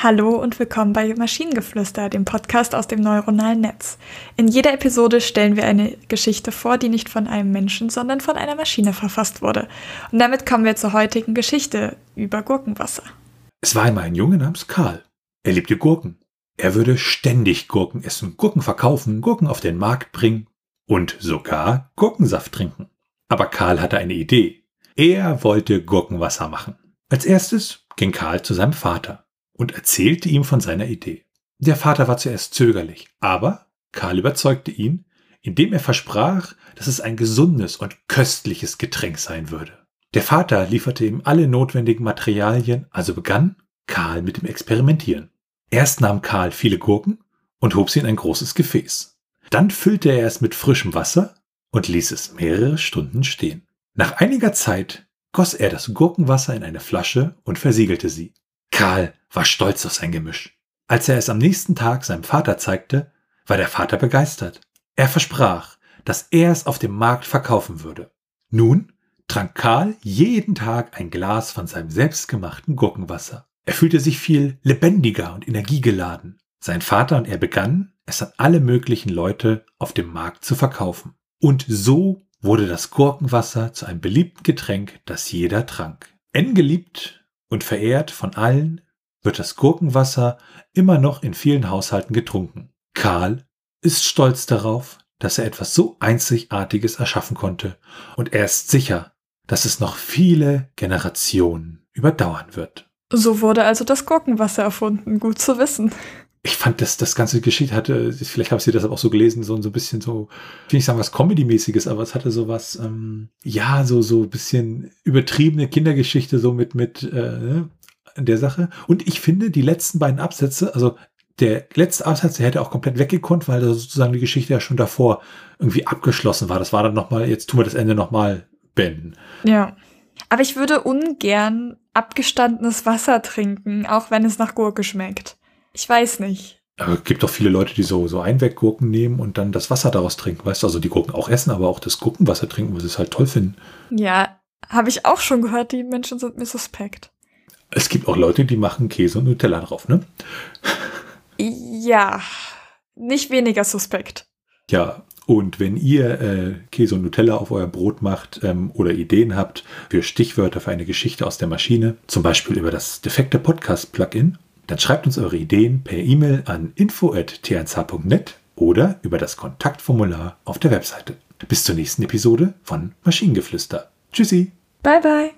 Hallo und willkommen bei Maschinengeflüster, dem Podcast aus dem neuronalen Netz. In jeder Episode stellen wir eine Geschichte vor, die nicht von einem Menschen, sondern von einer Maschine verfasst wurde. Und damit kommen wir zur heutigen Geschichte über Gurkenwasser. Es war einmal ein Junge namens Karl. Er liebte Gurken. Er würde ständig Gurken essen, Gurken verkaufen, Gurken auf den Markt bringen und sogar Gurkensaft trinken. Aber Karl hatte eine Idee. Er wollte Gurkenwasser machen. Als erstes ging Karl zu seinem Vater und erzählte ihm von seiner Idee. Der Vater war zuerst zögerlich, aber Karl überzeugte ihn, indem er versprach, dass es ein gesundes und köstliches Getränk sein würde. Der Vater lieferte ihm alle notwendigen Materialien, also begann Karl mit dem Experimentieren. Erst nahm Karl viele Gurken und hob sie in ein großes Gefäß. Dann füllte er es mit frischem Wasser und ließ es mehrere Stunden stehen. Nach einiger Zeit goss er das Gurkenwasser in eine Flasche und versiegelte sie. Karl war stolz auf sein Gemisch. Als er es am nächsten Tag seinem Vater zeigte, war der Vater begeistert. Er versprach, dass er es auf dem Markt verkaufen würde. Nun trank Karl jeden Tag ein Glas von seinem selbstgemachten Gurkenwasser. Er fühlte sich viel lebendiger und energiegeladen. Sein Vater und er begannen, es an alle möglichen Leute auf dem Markt zu verkaufen. Und so wurde das Gurkenwasser zu einem beliebten Getränk, das jeder trank. Eng geliebt und verehrt von allen wird das Gurkenwasser immer noch in vielen Haushalten getrunken. Karl ist stolz darauf, dass er etwas so Einzigartiges erschaffen konnte, und er ist sicher, dass es noch viele Generationen überdauern wird. So wurde also das Gurkenwasser erfunden, gut zu wissen. Ich fand, dass das ganze Geschichte hatte, vielleicht habe ich das auch so gelesen, so, so ein bisschen so, ich will nicht sagen was Comedy-mäßiges, aber es hatte so was, ähm, ja, so, so ein bisschen übertriebene Kindergeschichte, so mit, mit, äh, der Sache. Und ich finde, die letzten beiden Absätze, also der letzte Absatz, der hätte auch komplett weggekonnt, weil sozusagen die Geschichte ja schon davor irgendwie abgeschlossen war. Das war dann nochmal, jetzt tun wir das Ende nochmal beenden. Ja. Aber ich würde ungern abgestandenes Wasser trinken, auch wenn es nach Gurke schmeckt. Ich weiß nicht. Aber es gibt doch viele Leute, die so, so Einweggurken nehmen und dann das Wasser daraus trinken, weißt du? Also die Gurken auch essen, aber auch das Gurkenwasser trinken, weil sie es halt toll finden. Ja, habe ich auch schon gehört, die Menschen sind mir suspekt. Es gibt auch Leute, die machen Käse und Nutella drauf, ne? Ja, nicht weniger suspekt. Ja, und wenn ihr äh, Käse und Nutella auf euer Brot macht ähm, oder Ideen habt für Stichwörter für eine Geschichte aus der Maschine, zum Beispiel über das defekte Podcast-Plugin, dann schreibt uns eure Ideen per E-Mail an info.tnsh.net oder über das Kontaktformular auf der Webseite. Bis zur nächsten Episode von Maschinengeflüster. Tschüssi. Bye bye.